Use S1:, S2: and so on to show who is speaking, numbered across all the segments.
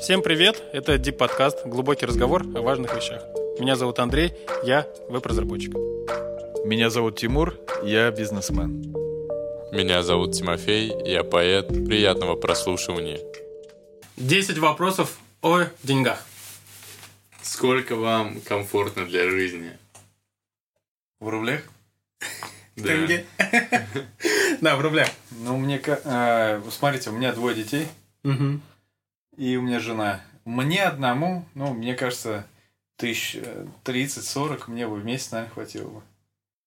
S1: Всем привет! Это Deep подкаст «Глубокий разговор о важных вещах». Меня зовут Андрей, я веб-разработчик.
S2: Меня зовут Тимур, я бизнесмен.
S3: Меня зовут Тимофей, я поэт. Приятного прослушивания.
S1: 10 вопросов о деньгах.
S3: Сколько вам комфортно для жизни?
S2: В рублях?
S3: Да.
S1: Тенге. Да, в рублях.
S2: Ну, мне... ка- э, смотрите, у меня двое детей. И у меня жена. Мне одному, ну, мне кажется, тысяч э, 30-40 мне бы в месяц, наверное, хватило бы.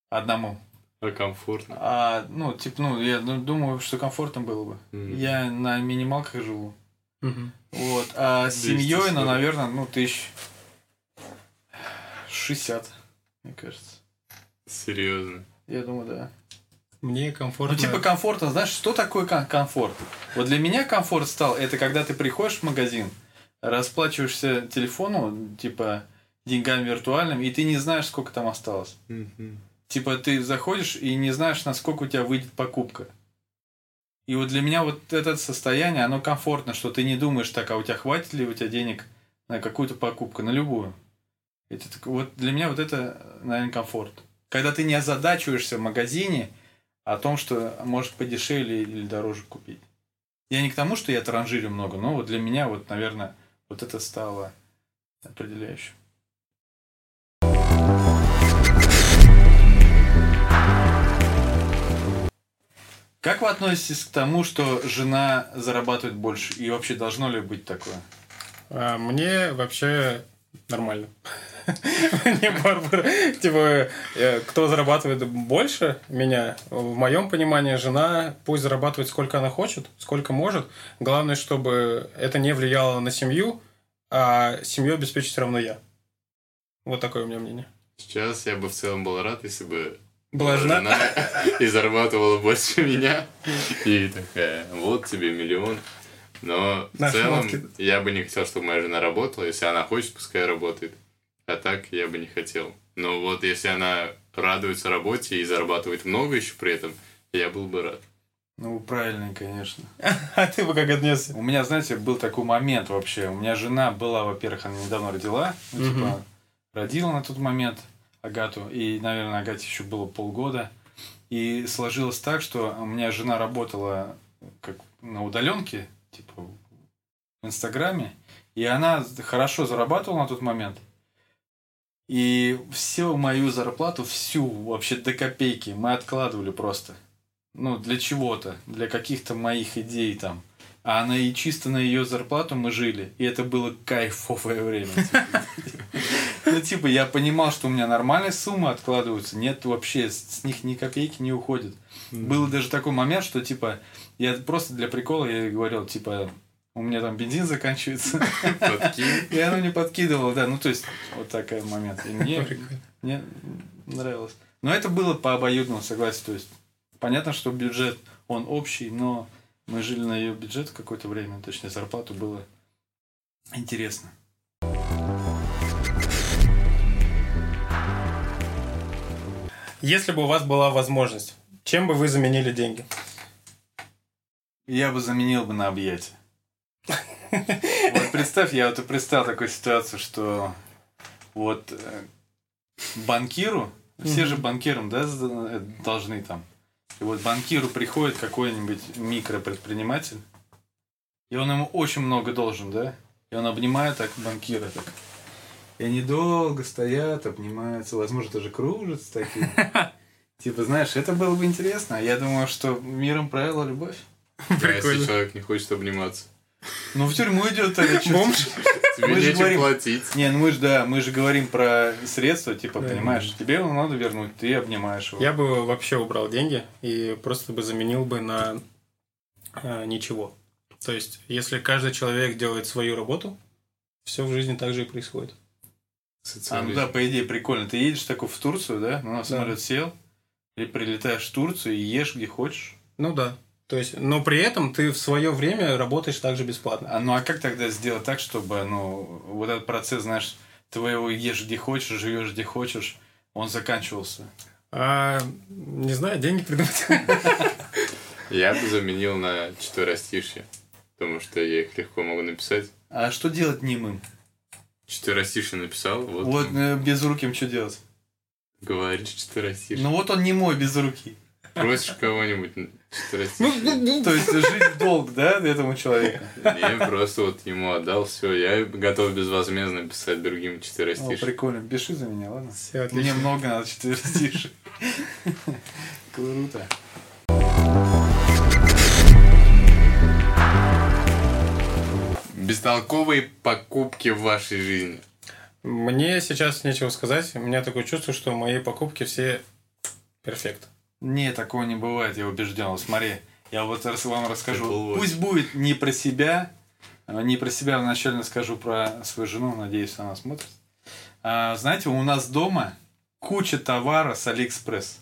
S2: Одному.
S3: А комфортно?
S2: А, ну, типа, ну, я ну, думаю, что комфортно было бы.
S3: М.
S2: Я на минималках живу.
S1: Мгм.
S2: Вот. А с
S3: 200,
S2: семьей, ну,
S3: 100.
S2: наверное, ну, тысяч 60, мне кажется.
S3: Серьезно.
S2: Я думаю, да.
S1: Мне
S2: Ну,
S1: комфортно.
S2: типа комфортно, знаешь, что такое ком- комфорт? Вот для меня комфорт стал, это когда ты приходишь в магазин, расплачиваешься телефону, типа, деньгами виртуальными, и ты не знаешь, сколько там осталось. Типа, ты заходишь и не знаешь, насколько у тебя выйдет покупка. И вот для меня вот это состояние, оно комфортно, что ты не думаешь так, а у тебя хватит ли у тебя денег на какую-то покупку, на любую. Это вот для меня вот это, наверное, комфорт. Когда ты не озадачиваешься в магазине о том, что может подешевле или дороже купить. Я не к тому, что я транжирю много, но вот для меня вот, наверное, вот это стало определяющим. Как вы относитесь к тому, что жена зарабатывает больше? И вообще должно ли быть такое?
S1: А, Мне вообще нормально. Мне барбар. Типа, э, кто зарабатывает больше меня, в моем понимании, жена пусть зарабатывает сколько она хочет, сколько может. Главное, чтобы это не влияло на семью, а семью обеспечить все равно я. Вот такое у меня мнение.
S3: Сейчас я бы в целом был рад, если бы
S1: Была жена?
S3: и зарабатывала больше меня. И такая, вот тебе миллион. Но в
S1: На
S3: целом
S1: шмотки.
S3: я бы не хотел, чтобы моя жена работала. Если она хочет, пускай работает. А так я бы не хотел. Но вот если она радуется работе и зарабатывает много еще при этом, я был бы рад.
S2: Ну, правильно, конечно.
S1: А ты бы как отнесся?
S2: У меня, знаете, был такой момент вообще. У меня жена была, во-первых, она недавно родила. Ну, типа, родила на тот момент Агату. И, наверное, Агате еще было полгода. И сложилось так, что у меня жена работала как на удаленке, типа в Инстаграме. И она хорошо зарабатывала на тот момент. И всю мою зарплату, всю вообще до копейки мы откладывали просто. Ну, для чего-то, для каких-то моих идей там. А она и чисто на ее зарплату мы жили. И это было кайфовое время. Ну, типа, я понимал, что у меня нормальные суммы откладываются. Нет, вообще, с них ни копейки не уходит. Был даже такой момент, что, типа, я просто для прикола я ей говорил, типа, у меня там бензин заканчивается. И она мне подкидывала, да. Ну, то есть, вот такой момент. И мне,
S1: Прикольно.
S2: мне нравилось. Но это было по обоюдному согласию. То есть, понятно, что бюджет, он общий, но мы жили на ее бюджет какое-то время, точнее, зарплату было интересно.
S1: Если бы у вас была возможность, чем бы вы заменили деньги?
S2: Я бы заменил бы на объятия. Вот представь, я вот и представил такую ситуацию, что вот э, банкиру, все же банкирам, да, э, должны там. И вот банкиру приходит какой-нибудь микропредприниматель, и он ему очень много должен, да? И он обнимает так банкира так. И они долго стоят, обнимаются, возможно, даже кружатся такие. Типа, знаешь, это было бы интересно. А Я думаю, что миром правила любовь.
S3: А если
S1: Прикольно.
S3: человек не хочет обниматься?
S2: Ну, в тюрьму идет чё-
S1: Бомж?
S3: Тебе
S2: Мы же
S3: нечем
S2: говорим-
S3: платить.
S2: Не, ну мы же, да, мы же говорим про средства, типа,
S1: Да.
S2: понимаешь, тебе его надо вернуть, ты обнимаешь его.
S1: Я бы вообще убрал деньги и просто бы заменил бы на э, ничего. То есть, если каждый человек делает свою работу, все в жизни так же и происходит.
S2: А, ну да, по идее, прикольно. Ты едешь такой в Турцию, да, ну, на
S1: Да.
S2: самолет сел, и прилетаешь в Турцию и ешь где хочешь.
S1: Ну да. То есть, но при этом ты в свое время работаешь также бесплатно.
S2: А, ну а как тогда сделать так, чтобы, ну, вот этот процесс, знаешь, твоего ешь где хочешь, живешь где хочешь, он заканчивался?
S1: А, не знаю, деньги придумать.
S3: Я бы заменил на четверостишье. Потому что я их легко могу написать.
S2: А что делать немым?
S3: Четверостишие написал, вот,
S2: Вот э, безруким что делать?
S3: говоришь четверостишие.
S2: Ну вот он немой без руки.
S3: Просишь кого-нибудь на четверостишие.
S2: То есть жить в долг, да, этому человеку?
S3: Не, просто вот ему отдал, все, я готов безвозмездно писать другим
S2: О,
S3: четверостишие.
S2: прикольно. Пиши за меня, ладно?
S1: Все
S2: Мне много надо четверостишей. Круто.
S3: Бестолковые покупки в вашей жизни.
S1: Мне сейчас нечего сказать. У меня такое чувство, что мои покупки все перфект.
S2: Не, такого не бывает, я убежден. Вот смотри, я вот вам расскажу. Пусть будет не про себя, а, не про себя вначале скажу про свою жену, надеюсь, она смотрит. А, знаете, у нас дома куча товара с Алиэкспресс.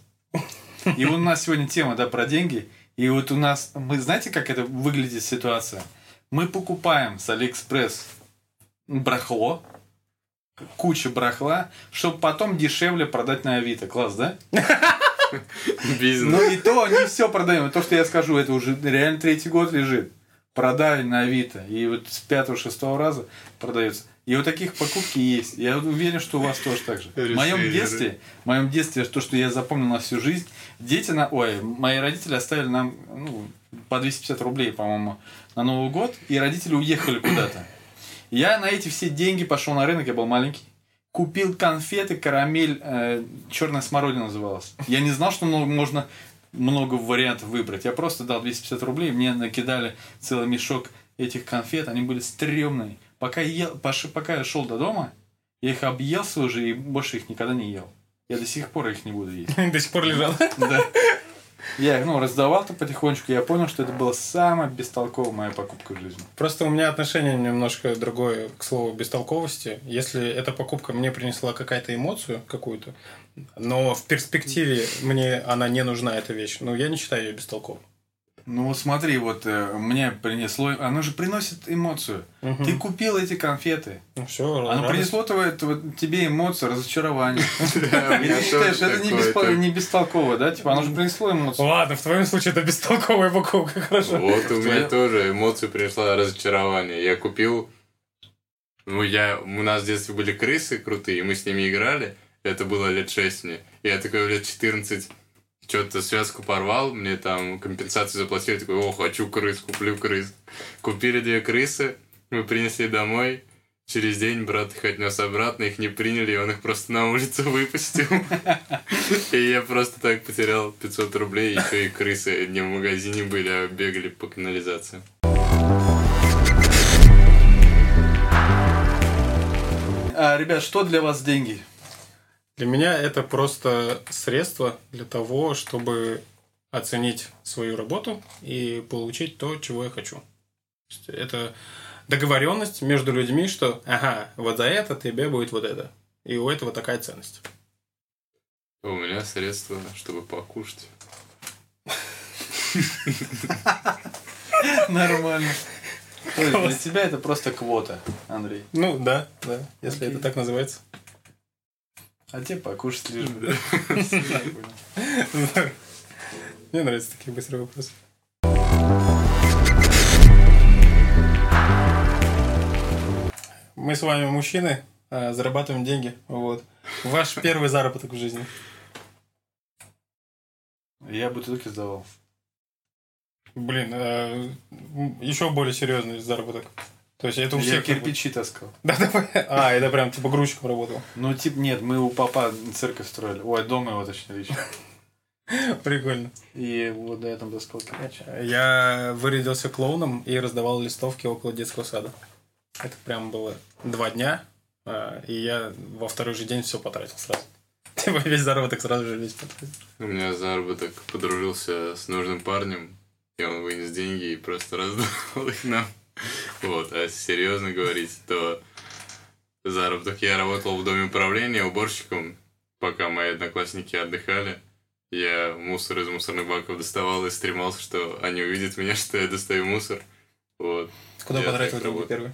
S2: И у нас сегодня тема, да, про деньги. И вот у нас, мы знаете, как это выглядит ситуация? Мы покупаем с Алиэкспресс барахло, куча барахла, чтобы потом дешевле продать на Авито. Класс, да?
S3: Бизнес.
S2: Ну и то не все продаем. То, что я скажу, это уже реально третий год лежит. Продали на Авито. И вот с пятого-шестого раза продается. И вот таких покупки есть. Я уверен, что у вас тоже так же. В моем детстве, в моем детстве, то, что я запомнил на всю жизнь, дети на... Ой, мои родители оставили нам ну, по 250 рублей, по-моему, на Новый год, и родители уехали куда-то. Я на эти все деньги пошел на рынок, я был маленький. Купил конфеты, карамель, э, черная смородина называлась. Я не знал, что много- можно много вариантов выбрать. Я просто дал 250 рублей, мне накидали целый мешок этих конфет, они были стрёмные. Пока, я ел, пош- пока я шел до дома, я их объелся уже и больше их никогда не ел. Я до сих пор их не буду есть.
S1: До сих пор лежал.
S2: Да. Я их, ну, раздавал-то потихонечку, я понял, что это была самая бестолковая моя покупка в жизни.
S1: Просто у меня отношение немножко другое к слову бестолковости. Если эта покупка мне принесла какая-то эмоцию какую-то, но в перспективе мне она не нужна, эта вещь, ну, я не считаю ее бестолковой.
S2: Ну вот смотри, вот э, мне принесло, оно же приносит эмоцию.
S1: Мгм.
S2: Ты купил эти конфеты,
S1: Ну, все,
S2: оно принесло твое- тв- тебе эмоцию, разочарование. И ты считаешь, это не, бестолково, да? Типа, оно же принесло эмоцию.
S1: Ладно, в твоем случае это бестолковая покупка, хорошо.
S3: Вот у меня тоже эмоцию принесла разочарование. Я купил... Ну, я... У нас в детстве были крысы крутые, и мы с ними играли. Это было лет 6 мне. Я такой лет 14 что-то связку порвал, мне там компенсацию заплатили, такой, о, хочу крыс, куплю крыс. Купили две крысы, мы принесли домой. Через день брат их отнес обратно, их не приняли, и он их просто на улицу выпустил. И я просто так потерял 500 рублей, еще и крысы не в магазине были, а бегали по канализации.
S2: А, ребят, что для вас деньги?
S1: Для меня это просто средство для того, чтобы оценить свою работу и получить то, чего я хочу. Это договоренность между людьми, что ага, вот за это тебе будет вот это. И у этого такая ценность.
S3: У меня средства, чтобы покушать.
S2: Нормально. То есть для тебя это просто квота, Андрей.
S1: Ну да, да, если это так называется.
S2: А тебе покушать лишь бы.
S1: Мне нравятся такие быстрые вопросы. Мы с вами мужчины, а, зарабатываем деньги. Вот. Ваш первый заработок в жизни.
S2: Я бутылки сдавал.
S1: Блин, еще более серьезный заработок. То есть это у
S2: Я
S1: всех... как бы-
S2: кирпичи таскал.
S1: Да, да, а, это прям типа грузчиком работал.
S2: Ну, типа, нет, мы у папа церковь строили. Ой, дом его, точнее, лично.
S1: Прикольно.
S2: И вот до этого таскал кирпич.
S1: Я вырядился клоуном и раздавал листовки около детского сада. Это прям было два дня, а, и я во второй же день все потратил сразу. Типа весь заработок сразу же весь потратил.
S3: У меня заработок подружился с нужным парнем, и он вынес деньги и просто раздал их нам. Вот, а если серьезно говорить, то заработок я работал в доме управления уборщиком, пока мои одноклассники отдыхали. Я мусор из мусорных баков доставал и стремался, что они увидят меня, что я достаю мусор. Вот.
S1: Куда
S3: Я
S1: потратил деньги первый?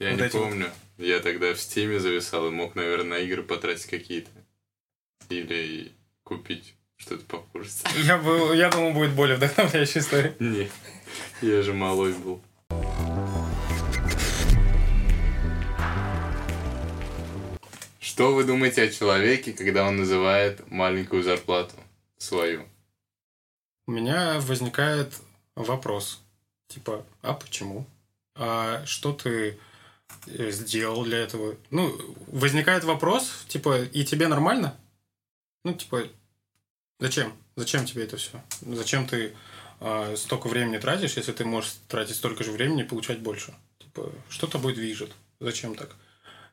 S3: Я
S1: Вот
S3: не
S1: эти вот.
S3: помню. Я тогда в стиме зависал и мог, наверное, на игры потратить какие-то. Или купить что-то покушать.
S1: Я, был, я думал, будет более вдохновляющая история.
S3: Не, я же малой был. Что вы думаете о человеке, когда он называет маленькую зарплату свою?
S1: У меня возникает вопрос. Типа, а почему? А что ты э, сделал для этого? Ну, возникает вопрос, типа, и тебе нормально? Ну, типа, зачем? Зачем тебе это все? Зачем ты э, столько времени тратишь, если ты можешь тратить столько же времени и получать больше? Типа, что тобой движет? Зачем так?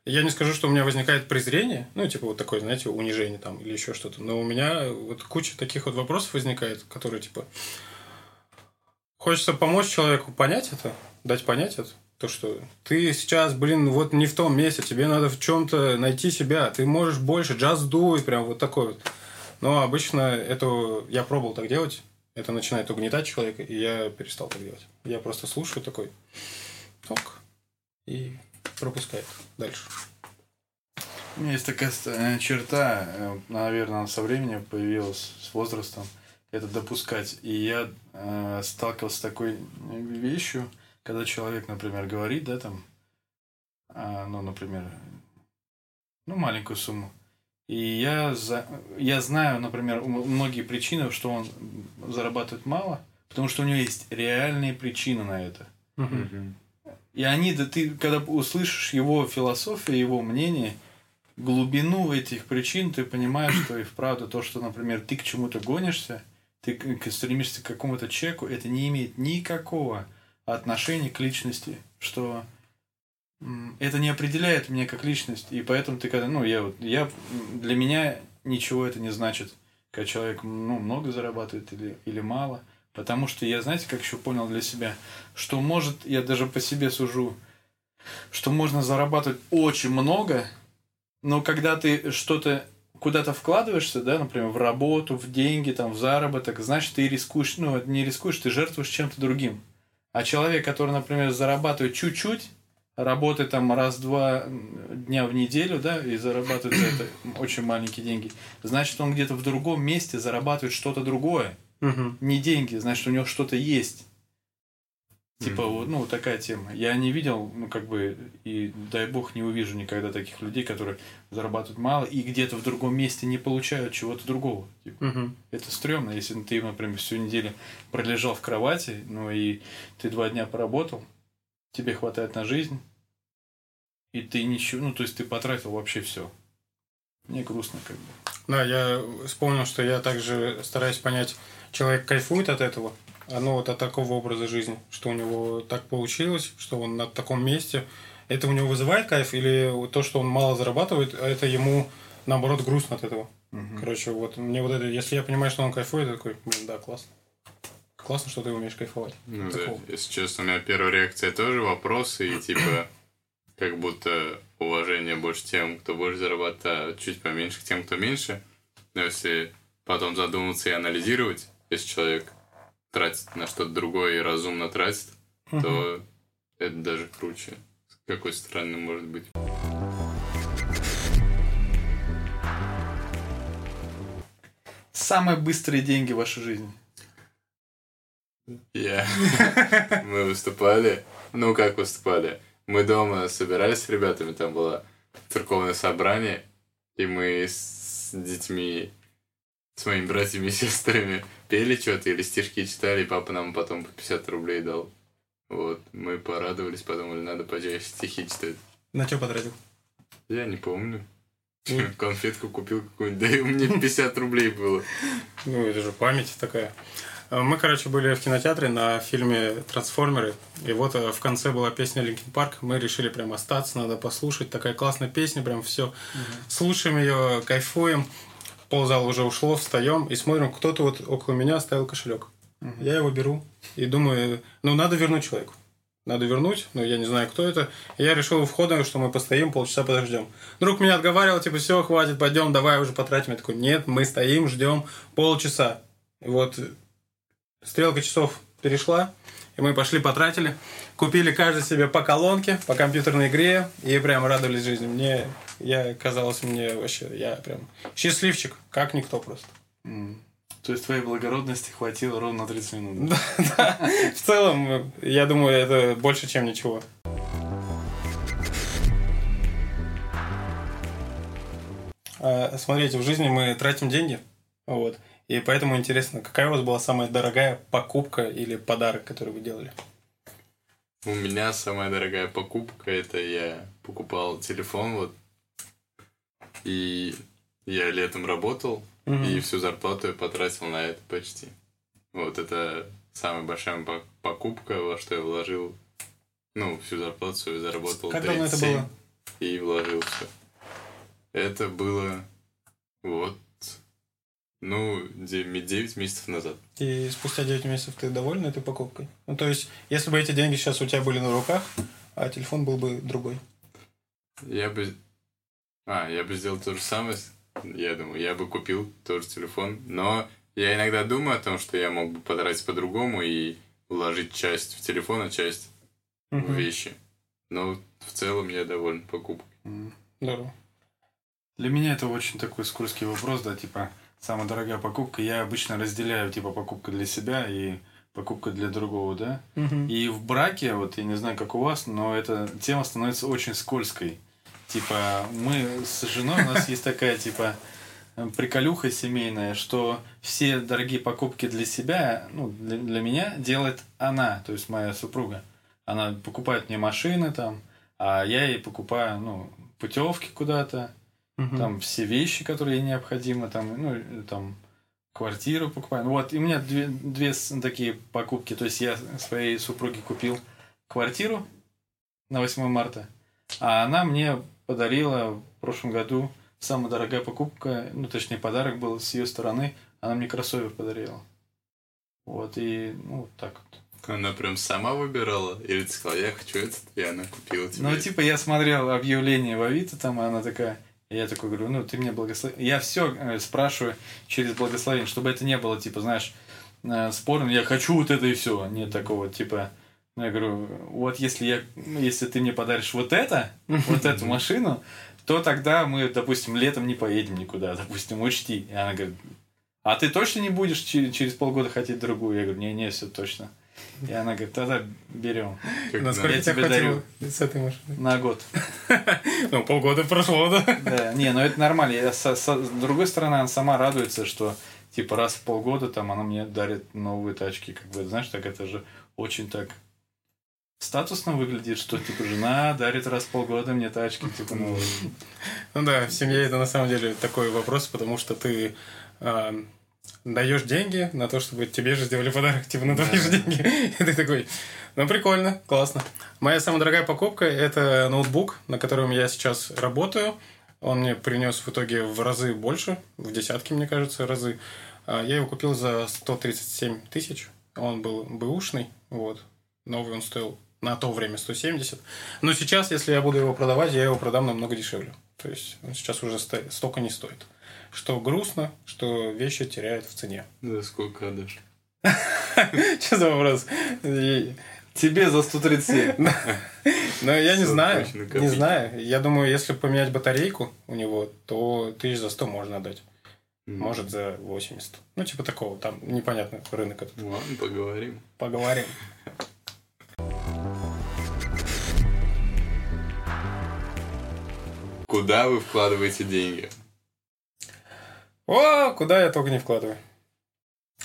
S1: Я не скажу, что у меня возникает презрение, ну, типа, вот такое, знаете, унижение там или еще что-то. Но у меня вот куча таких вот вопросов возникает, которые, типа, хочется помочь человеку понять это, дать понять это. То, что ты сейчас, блин, вот не в том месте, тебе надо в чем-то найти себя, ты можешь больше, джаз дует, прям вот такой вот. Но обычно это я пробовал так делать, это начинает угнетать человека, и я перестал так делать. Я просто слушаю такой, ок, и пропускает дальше.
S2: У меня есть такая э, черта, э, наверное, со временем появилась, с возрастом, это допускать. И я э, сталкивался с такой вещью, когда человек, например, говорит, да, там, э, ну, например, ну, маленькую сумму. И я, за, я знаю, например, многие причины, что он зарабатывает мало, потому что у него есть реальные причины на это.
S3: Мгм.
S2: И они, да ты, когда услышишь его философию, его мнение, глубину этих причин, ты понимаешь, что и вправду то, что, например, ты к чему-то гонишься, ты стремишься к какому-то чеку, это не имеет никакого отношения к личности, что это не определяет меня как личность, и поэтому ты когда, ну, я вот, я, для меня ничего это не значит, когда человек, ну, много зарабатывает или, или мало, потому что я, знаете, как еще понял для себя, что может, я даже по себе сужу, что можно зарабатывать очень много, но когда ты что-то куда-то вкладываешься, да, например, в работу, в деньги, там, в заработок, значит, ты рискуешь, ну, не рискуешь, ты жертвуешь чем-то другим. А человек, который, например, зарабатывает чуть-чуть, работает там раз-два дня в неделю, да, и зарабатывает за это очень маленькие деньги, значит, он где-то в другом месте зарабатывает что-то другое.
S1: Мгм.
S2: Не деньги, значит, у него что-то есть. Типа,
S3: Мгм.
S2: вот, ну, такая тема. Я не видел, ну, как бы, и дай бог не увижу никогда таких людей, которые зарабатывают мало и где-то в другом месте не получают чего-то другого. Типа,
S1: Мгм.
S2: это стрёмно, если ты, например, всю неделю пролежал в кровати, ну, и ты два дня поработал, тебе хватает на жизнь, и ты ничего, ну, то есть ты потратил вообще все. Мне грустно, как бы.
S1: Да, я вспомнил, что я также стараюсь понять, человек кайфует от этого, ну вот от такого образа жизни, что у него так получилось, что он на таком месте. Это у него вызывает кайф или то, что он мало зарабатывает, а это ему наоборот грустно от этого.
S2: Мгм.
S1: Короче, вот мне вот это, если я понимаю, что он кайфует, я такой, блин, да, классно. Классно, что ты умеешь кайфовать.
S3: Ну да, если честно, у меня первая реакция тоже вопросы, и типа, как будто уважение больше тем, кто больше зарабатывает, а чуть поменьше к тем, кто меньше. Но если потом задуматься и анализировать, если человек тратит на что-то другое и разумно тратит, то это даже круче. С какой стороны может быть.
S2: Самые быстрые деньги в вашей жизни.
S3: Я. Мы выступали. Ну, как выступали? Мы дома собирались с ребятами, там было церковное собрание, и мы с детьми, с моими братьями и сестрами пели что-то или стишки читали, и папа нам потом по 50 рублей дал. Вот, мы порадовались, подумали, надо почаще стихи читать.
S1: На что потратил?
S3: Я не помню.
S1: Ну.
S3: Конфетку купил какую-нибудь, да и у меня 50 рублей было.
S1: Ну, это же память такая. Э, Мы, короче, были в кинотеатре на фильме «Трансформеры», и вот э, в конце была песня «Linkin Park», мы решили прям остаться, надо послушать, такая классная песня, прям все. Слушаем ее, кайфуем, ползала уже ушло, встаем и смотрим, кто-то вот около меня оставил кошелек. Я его беру и думаю, ну, надо вернуть человеку. Надо вернуть, но я не знаю, кто это. И я решил у входа, что мы постоим, полчаса подождем. Друг меня отговаривал, типа, все, хватит, пойдем, давай уже потратим. Я такой, нет, мы стоим, ждем полчаса. И вот стрелка часов перешла, и мы пошли потратили. Купили каждый себе по колонке, по компьютерной игре, и прям радовались жизни. Мне, я, казалось мне вообще, я прям счастливчик, как никто просто.
S2: М. То есть твоей благородности хватило ровно на 30 минут. да?
S1: Да, в целом, я думаю, это больше, чем ничего. А, смотрите, в жизни мы тратим деньги, вот. И поэтому интересно, какая у вас была самая дорогая покупка или подарок, который вы делали?
S3: У меня самая дорогая покупка это я покупал телефон вот и я летом работал
S1: Мгм.
S3: и всю зарплату я потратил на это почти. Вот это самая большая по- покупка, во что я вложил. Ну, всю зарплату свою заработал.
S1: Как давно это
S3: 37
S1: было?
S3: И вложил все. Это было вот, ну, 9 месяцев назад.
S1: И спустя 9 месяцев ты доволен этой покупкой? Ну, то есть, если бы эти деньги сейчас у тебя были на руках, а телефон был бы другой.
S3: Я бы... А, я бы сделал то же самое. Я думаю, я бы купил тоже телефон. Но я иногда думаю о том, что я мог бы потратить по-другому и вложить часть в телефон, а часть в
S1: Мгм.
S3: вещи. Но в целом я доволен покупкой.
S1: Здорово.
S2: Для меня это очень такой скользкий вопрос, да, типа, самая дорогая покупка. Я обычно разделяю, типа, покупка для себя и покупка для другого, да.
S1: Мгм.
S2: И в браке, вот я не знаю, как у вас, но эта тема становится очень скользкой. Типа, мы с женой, у нас есть такая, типа, приколюха семейная, что все дорогие покупки для себя, ну, для, для меня делает она, то есть моя супруга. Она покупает мне машины там, а я ей покупаю, ну, путевки куда-то,
S1: Мгм.
S2: там все вещи, которые ей необходимы, там, ну, там квартиру покупаю. Ну, Вот, и у меня две, две такие покупки. То есть я своей супруге купил квартиру на 8 марта, а она мне подарила в прошлом году самая дорогая покупка, ну, точнее, подарок был с ее стороны, она мне кроссовер подарила. Вот, и, ну, вот так вот.
S3: Она прям сама выбирала? Или ты сказал, я хочу этот, и она купила тебе?
S2: Ну, типа, я смотрел объявление в Авито, там, и она такая, и я такой говорю, ну, ты мне благослови. Я все спрашиваю через благословение, чтобы это не было, типа, знаешь, э, спорным, я хочу вот это и все. Нет такого, типа, ну, я говорю, вот если я, если ты мне подаришь вот это, вот эту машину, то тогда мы, допустим, летом не поедем никуда, допустим, учти. И она говорит, а ты точно не будешь че- через полгода хотеть другую? Я говорю, не-не, все точно. И она говорит, тогда берем
S1: Насколько
S2: я
S1: тебе
S2: тебе
S1: хватило с этой машины?
S2: на год.
S1: Ну, полгода прошло, да?
S2: Да, не, ну это нормально. Я со- со- с другой стороны, она сама радуется, что типа раз в полгода там она мне дарит новые тачки. Как бы, знаешь, так это же очень так статусно выглядит, что типа жена дарит раз в полгода мне тачки, типа новые.
S1: Ну да, в семье это на самом деле такой вопрос, потому что ты а, даешь деньги на то, чтобы тебе же сделали подарок, типа на твои же деньги. И ты такой, ну прикольно, классно. Моя самая дорогая покупка – это ноутбук, на котором я сейчас работаю. Он мне принес в итоге в разы больше, в десятки, мне кажется, разы. А, Я его купил за 137 тысяч. Он был бэушный, вот. Новый он стоил на то время 170. Но сейчас, если я буду его продавать, я его продам намного дешевле. То есть он сейчас уже сто- столько не стоит. Что грустно, что вещи теряют в цене.
S3: За сколько отдашь?
S1: Что за вопрос?
S2: Тебе за 137.
S1: Но я не знаю. Не знаю. Я думаю, если поменять батарейку у него, то тысяч за 100 можно отдать. Может, за 80. Ну, типа такого. Там непонятно рынок этот.
S3: Ладно, поговорим.
S1: Поговорим.
S3: Куда вы вкладываете деньги?
S1: О, куда я только не вкладываю.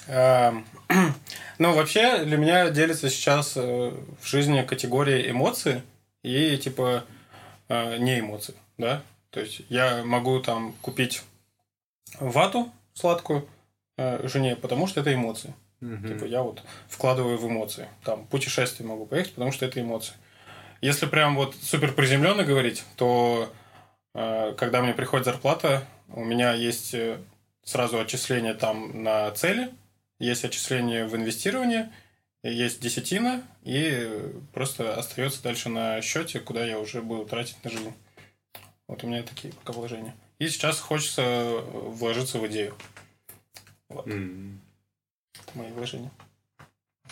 S1: Ам, Ну, вообще, для меня делится сейчас э, в жизни категория эмоций и, типа, э, не эмоций, да? То есть, я могу там купить вату сладкую э, жене, потому что это эмоции. Типа, я вот вкладываю в эмоции. Там, путешествие могу поехать, потому что это эмоции. Если прям вот супер приземленно говорить, то э, когда мне приходит зарплата, у меня есть э, сразу отчисление там на цели, есть отчисление в инвестирование, есть десятина, и э, просто остается дальше на счете, куда я уже буду тратить на жизнь. Вот у меня такие пока вложения. И сейчас хочется э, вложиться в идею.
S3: М.
S1: Это мои вложения.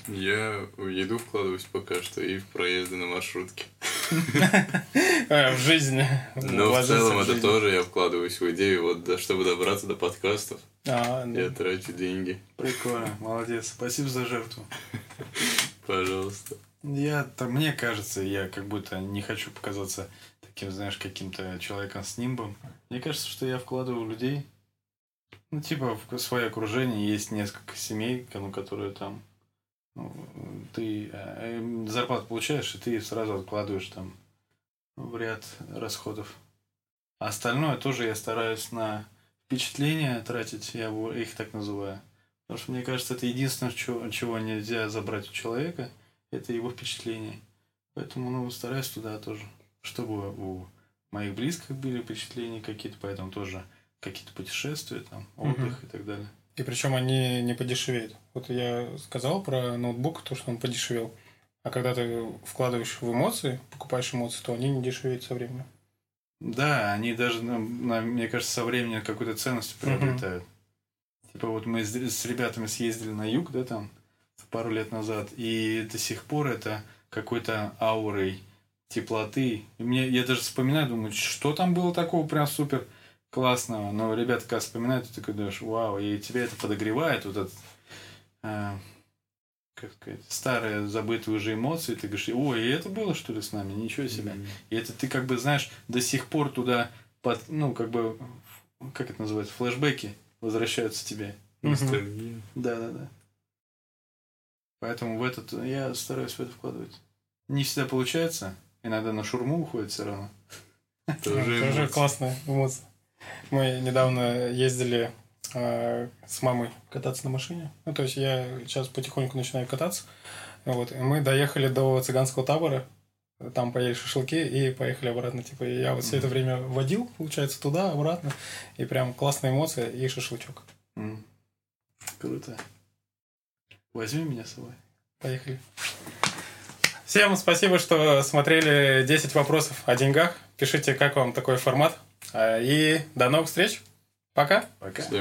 S3: Я в еду вкладываюсь пока что и в проезды на маршрутке.
S1: В жизни.
S3: Но в
S1: Вложиться
S3: целом это тоже я вкладываюсь в идею, вот да, чтобы добраться до подкастов,
S1: А,
S3: я трачу деньги.
S2: Прикольно, молодец. Спасибо за жертву.
S3: Пожалуйста.
S2: Я, там, мне кажется, я как будто не хочу показаться таким, знаешь, каким-то человеком с нимбом. Мне кажется, что я вкладываю в людей. Ну, типа, в свое окружение есть несколько семей, ну, которые там ну, ты э, зарплату получаешь, и ты сразу откладываешь там в ряд расходов. А остальное тоже я стараюсь на впечатления тратить, я их так называю. Потому что мне кажется, это единственное, чего, чего нельзя забрать у человека, это его впечатление. Поэтому ну, стараюсь туда тоже, чтобы у моих близких были впечатления какие-то, поэтому тоже какие-то путешествия, там, отдых угу. и так далее.
S1: И причем они не подешевеют. Вот я сказал про ноутбук, то, что он подешевел. А когда ты вкладываешь в эмоции, покупаешь эмоции, то они не дешевеют со временем.
S2: Да, они даже, на, мне кажется, со временем какую-то ценность приобретают. Угу. Типа вот мы с, с ребятами съездили на юг, да, там, пару лет назад, и до сих пор это какой-то аурой теплоты. И мне, я даже вспоминаю, думаю, что там было такого прям супер классного. Но ребята, когда вспоминают, ты такой думаешь, вау, и тебя это подогревает, вот этот, э, как сказать, старые забытые уже эмоции. Ты говоришь, ой, и это было, что ли, с нами? Ничего себе. Mm-hmm. И это ты, как бы, знаешь, до сих пор туда, под, ну, как бы, как это называется, флешбеки возвращаются тебе.
S3: Ностальгия.
S2: Да, да, да. Поэтому в этот я стараюсь в это вкладывать. Не всегда получается. Иногда на шурму уходит все равно.
S1: Тоже, тоже классная эмоция. Мы недавно ездили э, с мамой кататься на машине. Ну, то есть я сейчас потихоньку начинаю кататься. Вот. И мы доехали до цыганского табора. Там поели шашлыки и поехали обратно. Типа я вот все это время водил, получается, туда, обратно. И прям классная эмоция и шашлычок. Mm.
S2: Круто. Возьми меня с собой.
S1: Поехали. Всем спасибо, что смотрели 10 вопросов о деньгах. Пишите, как вам такой формат. А, и до новых встреч. Пока.
S2: Пока.